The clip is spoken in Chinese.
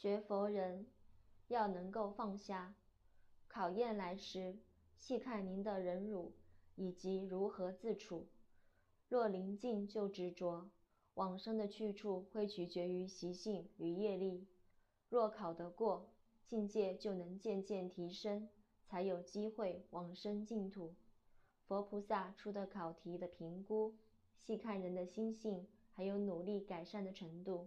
学佛人要能够放下考验来时细看您的忍辱以及如何自处。若临近就执着往生的去处会取决于习性与业力。若考得过境界就能渐渐提升才有机会往生净土。佛菩萨出的考题的评估细看人的心性还有努力改善的程度